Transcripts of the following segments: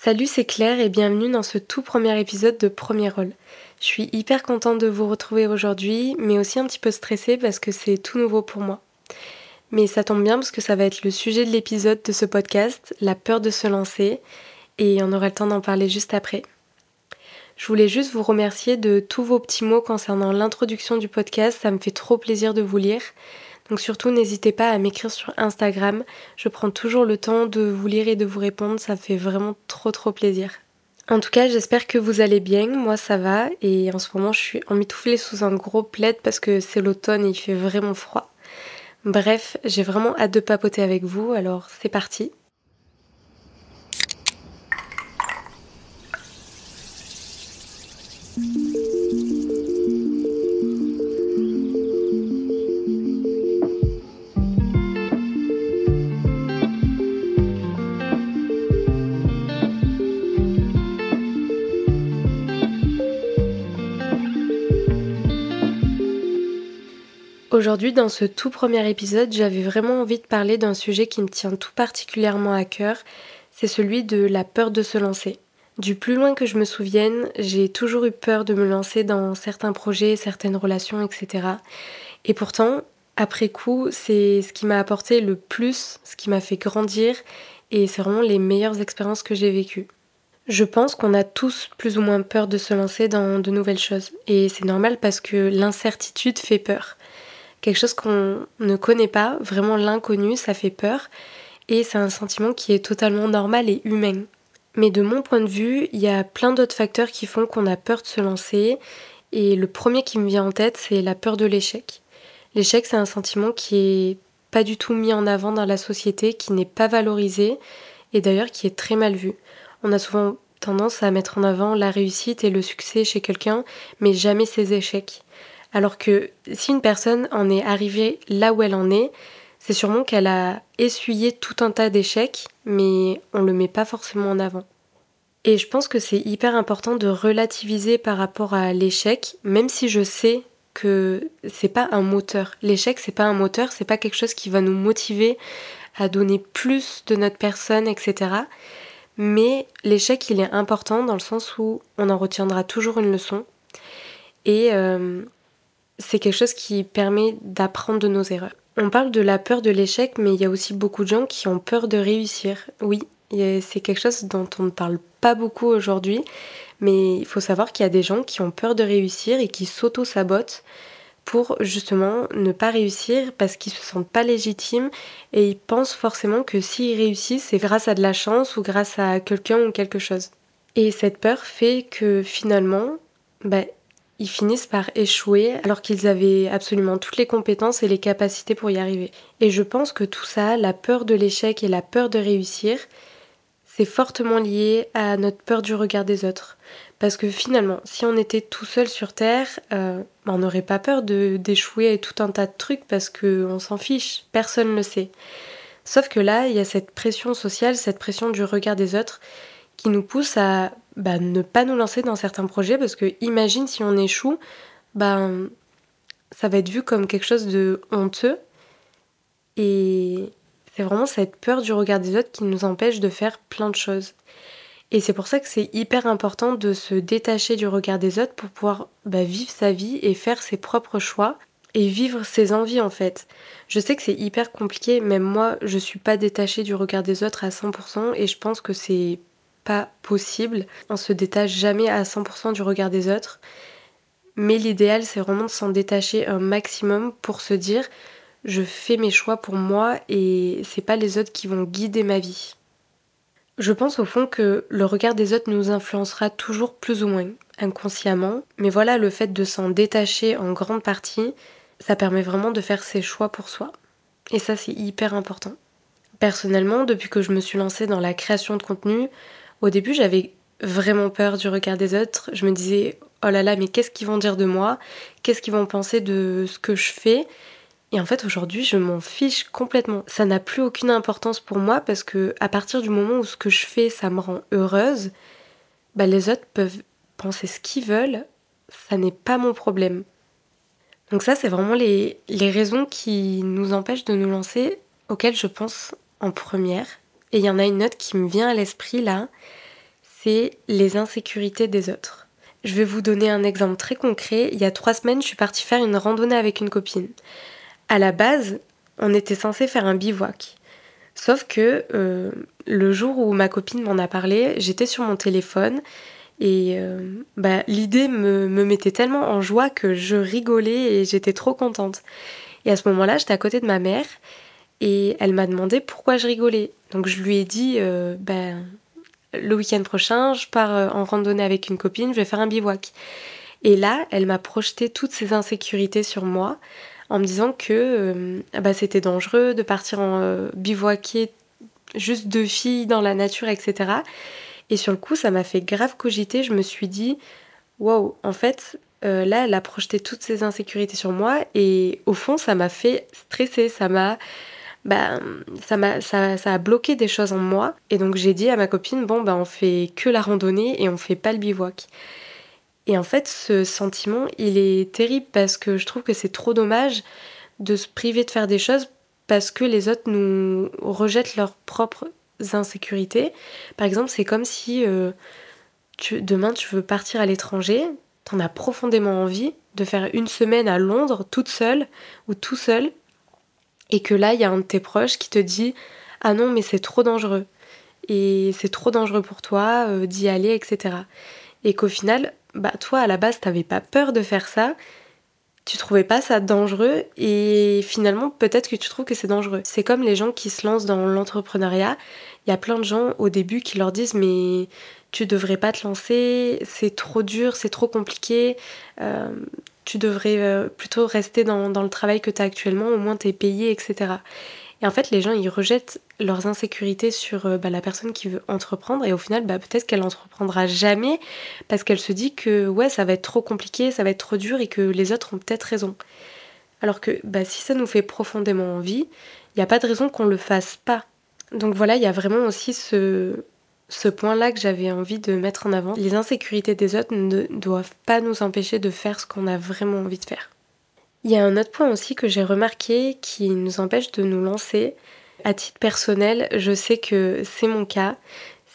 Salut, c'est Claire et bienvenue dans ce tout premier épisode de Premier Rôle. Je suis hyper contente de vous retrouver aujourd'hui, mais aussi un petit peu stressée parce que c'est tout nouveau pour moi. Mais ça tombe bien parce que ça va être le sujet de l'épisode de ce podcast, la peur de se lancer, et on aura le temps d'en parler juste après. Je voulais juste vous remercier de tous vos petits mots concernant l'introduction du podcast, ça me fait trop plaisir de vous lire. Donc surtout n'hésitez pas à m'écrire sur Instagram, je prends toujours le temps de vous lire et de vous répondre, ça fait vraiment trop trop plaisir. En tout cas, j'espère que vous allez bien, moi ça va, et en ce moment je suis emmitouflée sous un gros plaid parce que c'est l'automne et il fait vraiment froid. Bref, j'ai vraiment hâte de papoter avec vous, alors c'est parti. Aujourd'hui, dans ce tout premier épisode, j'avais vraiment envie de parler d'un sujet qui me tient tout particulièrement à cœur, c'est celui de la peur de se lancer. Du plus loin que je me souvienne, j'ai toujours eu peur de me lancer dans certains projets, certaines relations, etc. Et pourtant, après coup, c'est ce qui m'a apporté le plus, ce qui m'a fait grandir, et c'est vraiment les meilleures expériences que j'ai vécues. Je pense qu'on a tous plus ou moins peur de se lancer dans de nouvelles choses, et c'est normal parce que l'incertitude fait peur quelque chose qu'on ne connaît pas, vraiment l'inconnu, ça fait peur, et c'est un sentiment qui est totalement normal et humain. Mais de mon point de vue, il y a plein d'autres facteurs qui font qu'on a peur de se lancer, et le premier qui me vient en tête, c'est la peur de l'échec. L'échec, c'est un sentiment qui est pas du tout mis en avant dans la société, qui n'est pas valorisé, et d'ailleurs qui est très mal vu. On a souvent tendance à mettre en avant la réussite et le succès chez quelqu'un, mais jamais ses échecs. Alors que si une personne en est arrivée là où elle en est, c'est sûrement qu'elle a essuyé tout un tas d'échecs, mais on le met pas forcément en avant. Et je pense que c'est hyper important de relativiser par rapport à l'échec, même si je sais que c'est pas un moteur. L'échec, c'est pas un moteur, c'est pas quelque chose qui va nous motiver à donner plus de notre personne, etc. Mais l'échec, il est important dans le sens où on en retiendra toujours une leçon. Et euh, c'est quelque chose qui permet d'apprendre de nos erreurs. On parle de la peur de l'échec, mais il y a aussi beaucoup de gens qui ont peur de réussir. Oui, c'est quelque chose dont on ne parle pas beaucoup aujourd'hui, mais il faut savoir qu'il y a des gens qui ont peur de réussir et qui s'auto-sabotent pour justement ne pas réussir parce qu'ils se sentent pas légitimes et ils pensent forcément que s'ils réussissent, c'est grâce à de la chance ou grâce à quelqu'un ou quelque chose. Et cette peur fait que finalement, bah, ils finissent par échouer alors qu'ils avaient absolument toutes les compétences et les capacités pour y arriver. Et je pense que tout ça, la peur de l'échec et la peur de réussir, c'est fortement lié à notre peur du regard des autres. Parce que finalement, si on était tout seul sur Terre, euh, on n'aurait pas peur d'échouer à tout un tas de trucs parce qu'on s'en fiche, personne ne le sait. Sauf que là, il y a cette pression sociale, cette pression du regard des autres qui nous pousse à bah, ne pas nous lancer dans certains projets parce que imagine si on échoue, ben ça va être vu comme quelque chose de honteux et c'est vraiment cette peur du regard des autres qui nous empêche de faire plein de choses. Et c'est pour ça que c'est hyper important de se détacher du regard des autres pour pouvoir bah, vivre sa vie et faire ses propres choix et vivre ses envies en fait. Je sais que c'est hyper compliqué, même moi je suis pas détachée du regard des autres à 100% et je pense que c'est pas possible. On se détache jamais à 100% du regard des autres. Mais l'idéal c'est vraiment de s'en détacher un maximum pour se dire je fais mes choix pour moi et c'est pas les autres qui vont guider ma vie. Je pense au fond que le regard des autres nous influencera toujours plus ou moins inconsciemment, mais voilà, le fait de s'en détacher en grande partie, ça permet vraiment de faire ses choix pour soi. Et ça, c'est hyper important. Personnellement, depuis que je me suis lancée dans la création de contenu, au début, j'avais vraiment peur du regard des autres. Je me disais, oh là là, mais qu'est-ce qu'ils vont dire de moi? Qu'est-ce qu'ils vont penser de ce que je fais? Et en fait, aujourd'hui, je m'en fiche complètement. Ça n'a plus aucune importance pour moi parce que à partir du moment où ce que je fais, ça me rend heureuse, bah, les autres peuvent penser ce qu'ils veulent. Ça n'est pas mon problème. Donc ça, c'est vraiment les, les raisons qui nous empêchent de nous lancer, auxquelles je pense en première. Et il y en a une autre qui me vient à l'esprit là, c'est les insécurités des autres. Je vais vous donner un exemple très concret. Il y a trois semaines, je suis partie faire une randonnée avec une copine. À la base, on était censé faire un bivouac. Sauf que euh, le jour où ma copine m'en a parlé, j'étais sur mon téléphone et euh, bah, l'idée me, me, mettait tellement en joie que je rigolais et j'étais trop contente. Et à ce moment-là, j'étais à côté de ma mère et elle m'a demandé pourquoi je rigolais. Donc je lui ai dit, euh, ben, le week-end prochain, je pars en randonnée avec une copine, je vais faire un bivouac. Et là, elle m'a projeté toutes ses insécurités sur moi en me disant que euh, bah, c'était dangereux de partir en euh, bivouaquer juste deux filles dans la nature, etc. Et sur le coup, ça m'a fait grave cogiter. Je me suis dit, wow, en fait, euh, là, elle a projeté toutes ses insécurités sur moi et au fond, ça m'a fait stresser. Ça m'a. Bah, ça, m'a, ça, ça, a bloqué des choses en moi. Et donc, j'ai dit à ma copine, bon, bah, on fait que la randonnée et on fait pas le bivouac. Et en fait, ce sentiment, il est terrible parce que je trouve que c'est trop dommage de se priver de faire des choses parce que les autres nous rejettent leurs propres insécurités. Par exemple, c'est comme si euh, demain tu veux partir à l'étranger, t'en as profondément envie de faire une semaine à Londres toute seule ou tout seul, et que là il y a un de tes proches qui te dit ah non mais c'est trop dangereux. Et c'est trop dangereux pour toi euh, d'y aller, etc. Et qu'au final, bah toi à la base t'avais pas peur de faire ça, tu trouvais pas ça dangereux. Et finalement peut-être que tu trouves que c'est dangereux. C'est comme les gens qui se lancent dans l'entrepreneuriat, il y a plein de gens au début qui leur disent mais tu devrais pas te lancer, c'est trop dur, c'est trop compliqué, euh, tu devrais euh, plutôt rester dans, le travail que tu as actuellement, au moins tu es payé, etc. Et en fait, les gens, ils rejettent leurs insécurités sur euh, bah, la personne qui veut entreprendre et au final, bah, peut-être qu'elle entreprendra jamais parce qu'elle se dit que ouais, ça va être trop compliqué, ça va être trop dur et que les autres ont peut-être raison. Alors que bah, si ça nous fait profondément envie, il n'y a pas de raison qu'on ne le fasse pas. Donc voilà, il y a vraiment aussi ce, ce point-là que j'avais envie de mettre en avant. Les insécurités des autres ne doivent pas nous empêcher de faire ce qu'on a vraiment envie de faire. Il y a un autre point aussi que j'ai remarqué qui nous empêche de nous lancer. À titre personnel, je sais que c'est mon cas.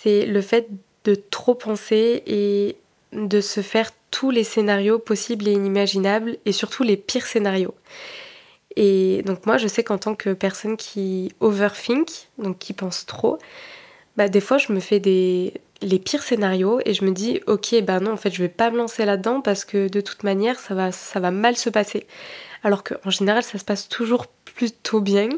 C'est le fait de trop penser et de se faire tous les scénarios possibles et inimaginables et surtout les pires scénarios. Et donc moi je sais qu'en tant que personne qui overthink, donc qui pense trop, bah des fois je me fais des les pires scénarios et je me dis ok bah non en fait je vais pas me lancer là-dedans parce que de toute manière ça va ça mal se passer alors qu'en général ça se passe toujours plutôt bien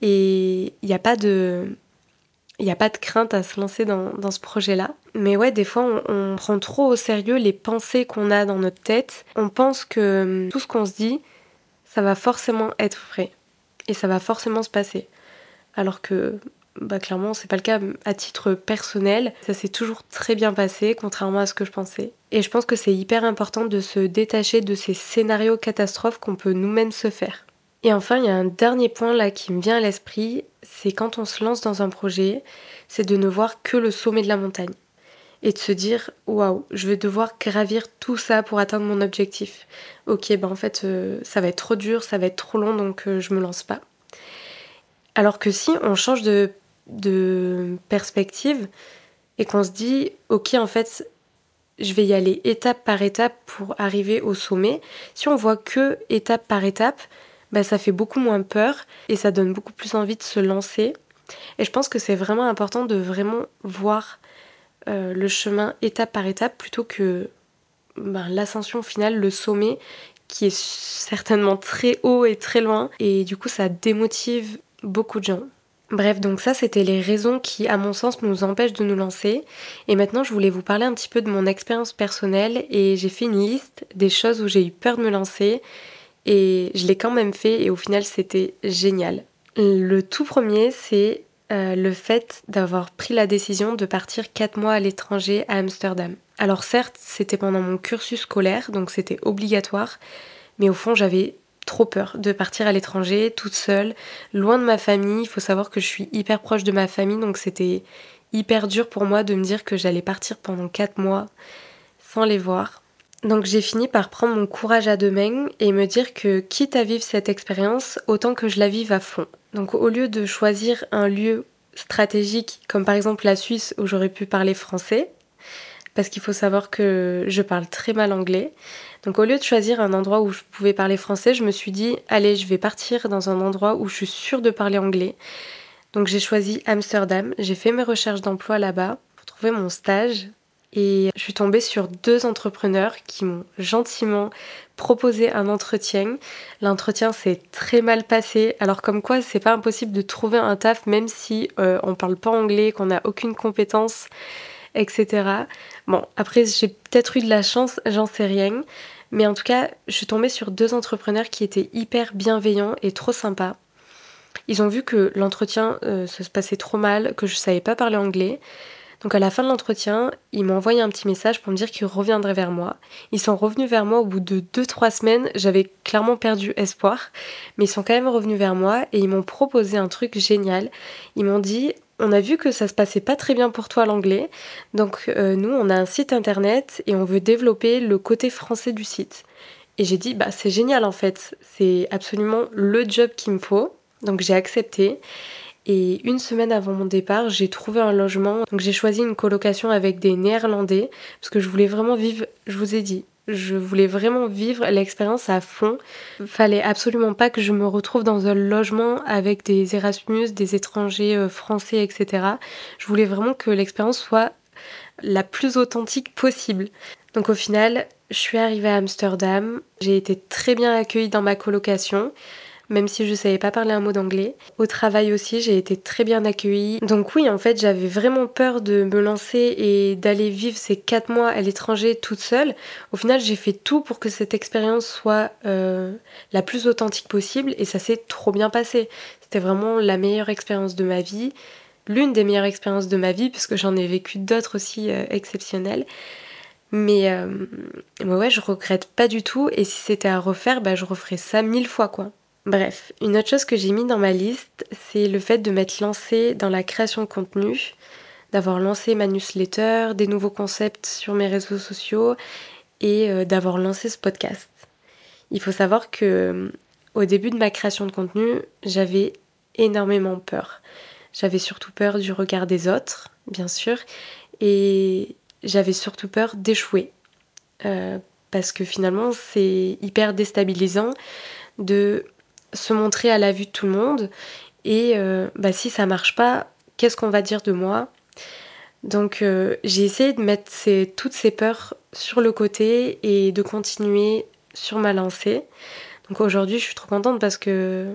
et il n'y a pas de il pas de crainte à se lancer dans, ce projet-là. Mais ouais, des fois, on, on, prend trop au sérieux les pensées qu'on a dans notre tête. On pense que hum, tout ce qu'on se dit, ça va forcément être vrai. Et ça va forcément se passer. Alors que bah clairement c'est pas le cas à titre personnel. Ça s'est toujours très bien passé, contrairement à ce que je pensais. Et je pense que c'est hyper important de se détacher de ces scénarios catastrophes qu'on peut nous-mêmes se faire. Et enfin, il y a un dernier point là qui me vient à l'esprit, c'est quand on se lance dans un projet, c'est de ne voir que le sommet de la montagne. et de se dire waouh, je vais devoir gravir tout ça pour atteindre mon objectif. Ok, ben en fait, euh, ça va être trop dur, ça va être trop long, donc euh, je me lance pas. Alors que si on change de, de perspective et qu'on se dit ok, en fait, je vais y aller étape par étape pour arriver au sommet. Si on voit que étape par étape, bah, ça fait beaucoup moins peur et ça donne beaucoup plus envie de se lancer. Et je pense que c'est vraiment important de vraiment voir euh, le chemin étape par étape plutôt que ben, l'ascension finale, le sommet, qui est certainement très haut et très loin. Et du coup, ça démotive beaucoup de gens. Bref, donc ça, c'était les raisons qui, à mon sens, nous empêchent de nous lancer. Et maintenant, je voulais vous parler un petit peu de mon expérience personnelle et j'ai fait une liste des choses où j'ai eu peur de me lancer et je l'ai quand même fait et au final, c'était génial. Le tout premier, c'est euh, le fait d'avoir pris la décision de partir 4 mois à l'étranger à Amsterdam. Alors certes, c'était pendant mon cursus scolaire, donc c'était obligatoire, mais au fond, j'avais trop peur de partir à l'étranger toute seule, loin de ma famille. Il faut savoir que je suis hyper proche de ma famille, donc c'était hyper dur pour moi de me dire que j'allais partir pendant 4 mois sans les voir. Donc j'ai fini par prendre mon courage à deux mains et me dire que quitte à vivre cette expérience, autant que je la vive à fond. Donc au lieu de choisir un lieu stratégique comme par exemple la Suisse où j'aurais pu parler français, parce qu'il faut savoir que je parle très mal anglais. Donc au lieu de choisir un endroit où je pouvais parler français, je me suis dit allez, je vais partir dans un endroit où je suis sûre de parler anglais. Donc j'ai choisi Amsterdam, j'ai fait mes recherches d'emploi là-bas pour trouver mon stage et je suis tombée sur deux entrepreneurs qui m'ont gentiment proposé un entretien. L'entretien s'est très mal passé. Alors comme quoi, c'est pas impossible de trouver un taf même si euh, on parle pas anglais, qu'on n'a aucune compétence, etc. Bon, après j'ai peut-être eu de la chance, j'en sais rien. Mais en tout cas, je suis tombée sur deux entrepreneurs qui étaient hyper bienveillants et trop sympas. Ils ont vu que l'entretien euh, se passait trop mal, que je savais pas parler anglais. Donc à la fin de l'entretien, ils m'ont envoyé un petit message pour me dire qu'ils reviendraient vers moi. Ils sont revenus vers moi au bout de 2-3 semaines, j'avais clairement perdu espoir, mais ils sont quand même revenus vers moi et ils m'ont proposé un truc génial. Ils m'ont dit on a vu que ça se passait pas très bien pour toi l'anglais, donc euh, nous on a un site internet et on veut développer le côté français du site. Et j'ai dit bah c'est génial en fait, c'est absolument le job qu'il me faut. Donc j'ai accepté et une semaine avant mon départ, j'ai trouvé un logement. Donc j'ai choisi une colocation avec des Néerlandais parce que je voulais vraiment vivre, je vous ai dit, je voulais vraiment vivre l'expérience à fond. Fallait absolument pas que je me retrouve dans un logement avec des Erasmus, des étrangers euh, français, etc. Je voulais vraiment que l'expérience soit la plus authentique possible. Donc au final, je suis arrivée à Amsterdam, j'ai été très bien accueillie dans ma colocation même si je savais pas parler un mot d'anglais. Au travail aussi, j'ai été très bien accueillie. Donc oui, en fait, j'avais vraiment peur de me lancer et d'aller vivre ces quatre mois à l'étranger toute seule. Au final, j'ai fait tout pour que cette expérience soit euh, la plus authentique possible et ça s'est trop bien passé. C'était vraiment la meilleure expérience de ma vie, l'une des meilleures expériences de ma vie, puisque j'en ai vécu d'autres aussi euh, exceptionnelles. Mais, euh, ouais, je regrette pas du tout. Et si c'était à refaire, bah, je referais ça mille fois, quoi. Bref, une autre chose que j'ai mis dans ma liste, c'est le fait de m'être lancée dans la création de contenu, d'avoir lancé ma newsletter, des nouveaux concepts sur mes réseaux sociaux et euh, d'avoir lancé ce podcast. Il faut savoir que au début de ma création de contenu, j'avais énormément peur. J'avais surtout peur du regard des autres, bien sûr, et j'avais surtout peur d'échouer. Euh, parce que finalement, c'est hyper déstabilisant de se montrer à la vue de tout le monde. Et euh, bah, si ça marche pas, qu'est-ce qu'on va dire de moi? Donc euh, j'ai essayé de mettre toutes ces peurs sur le côté et de continuer sur ma lancée. Donc aujourd'hui je suis trop contente parce que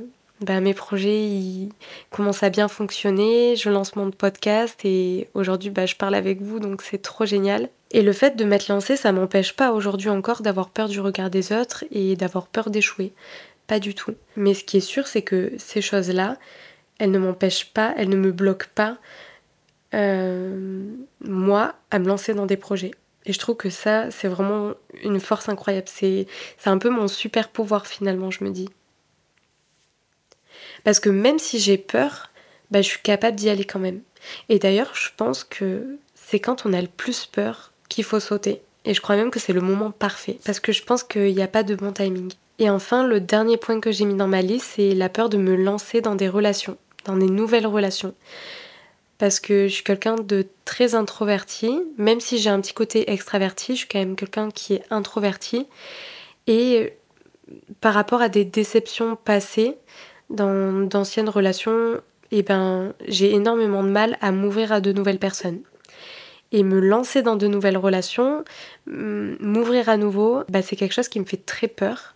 bah, mes projets ils commencent à bien fonctionner, je lance mon podcast et aujourd'hui bah, je parle avec vous donc c'est trop génial. Et le fait de m'être lancée, ça m'empêche pas aujourd'hui encore d'avoir peur du regard des autres et d'avoir peur d'échouer. Pas du tout. Mais ce qui est sûr, c'est que ces choses-là, elles ne m'empêchent pas, elles ne me bloquent pas, euh, moi, à me lancer dans des projets. Et je trouve que ça, c'est vraiment une force incroyable. C'est un peu mon super pouvoir finalement, je me dis. Parce que même si j'ai peur, bah, je suis capable d'y aller quand même. Et d'ailleurs, je pense que c'est quand on a le plus peur qu'il faut sauter. Et je crois même que c'est le moment parfait, parce que je pense qu'il n'y a pas de bon timing. Et enfin, le dernier point que j'ai mis dans ma liste, c'est la peur de me lancer dans des relations, dans des nouvelles relations. Parce que je suis quelqu'un de très introverti, même si j'ai un petit côté extraverti, je suis quand même quelqu'un qui est introverti. Et par rapport à des déceptions passées dans d'anciennes relations, eh ben, j'ai énormément de mal à m'ouvrir à de nouvelles personnes. Et me lancer dans de nouvelles relations, m'ouvrir à nouveau, bah, c'est quelque chose qui me fait très peur.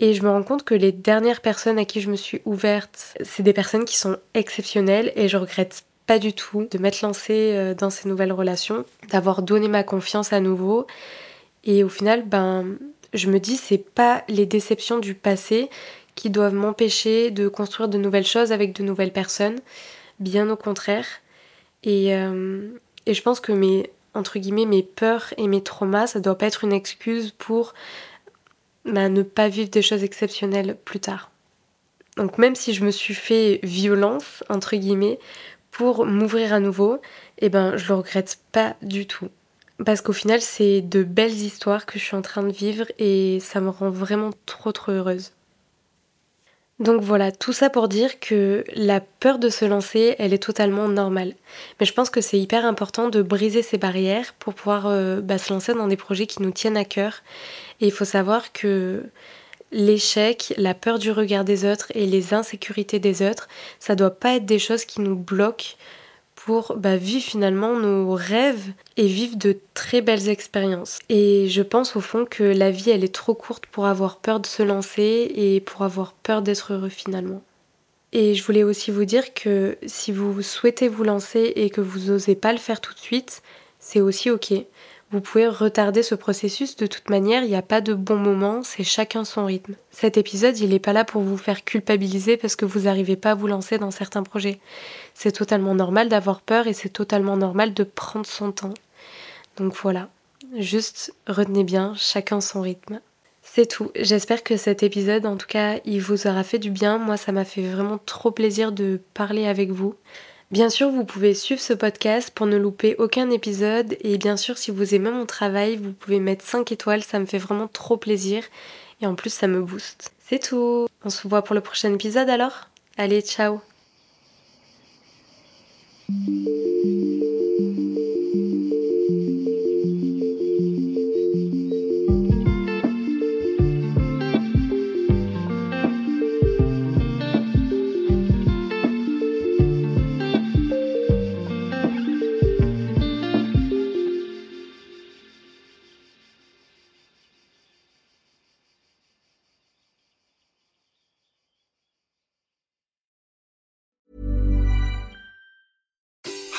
Et je me rends compte que les dernières personnes à qui je me suis ouverte, c'est des personnes qui sont exceptionnelles et je regrette pas du tout de m'être lancée euh, dans ces nouvelles relations, d'avoir donné ma confiance à nouveau. Et au final, ben, je me dis, c'est pas les déceptions du passé qui doivent m'empêcher de construire de nouvelles choses avec de nouvelles personnes, bien au contraire. Et, euh, et je pense que mes, entre guillemets, mes peurs et mes traumas, ça doit pas être une excuse pour bah, ne pas vivre des choses exceptionnelles plus tard. Donc même si je me suis fait violence, entre guillemets, pour m'ouvrir à nouveau, eh ben je le regrette pas du tout. Parce qu'au final, c'est de belles histoires que je suis en train de vivre et ça me rend vraiment trop trop heureuse. Donc voilà, tout ça pour dire que la peur de se lancer, elle est totalement normale. Mais je pense que c'est hyper important de briser ces barrières pour pouvoir euh, bah, se lancer dans des projets qui nous tiennent à cœur. Et il faut savoir que l'échec, la peur du regard des autres et les insécurités des autres, ça doit pas être des choses qui nous bloquent pour bah, vivre finalement nos rêves et vivre de très belles expériences. Et je pense au fond que la vie elle est trop courte pour avoir peur de se lancer et pour avoir peur d'être heureux finalement. Et je voulais aussi vous dire que si vous souhaitez vous lancer et que vous n'osez pas le faire tout de suite, c'est aussi ok. Vous pouvez retarder ce processus, de toute manière, il n'y a pas de bon moment, c'est chacun son rythme. Cet épisode, il n'est pas là pour vous faire culpabiliser parce que vous n'arrivez pas à vous lancer dans certains projets. C'est totalement normal d'avoir peur et c'est totalement normal de prendre son temps. Donc voilà, juste retenez bien, chacun son rythme. C'est tout. J'espère que cet épisode, en tout cas, il vous aura fait du bien. Moi, ça m'a fait vraiment trop plaisir de parler avec vous. Bien sûr, vous pouvez suivre ce podcast pour ne louper aucun épisode. Et bien sûr, si vous aimez mon travail, vous pouvez mettre 5 étoiles, ça me fait vraiment trop plaisir. Et en plus, ça me booste. C'est tout. On se voit pour le prochain épisode alors? Allez, ciao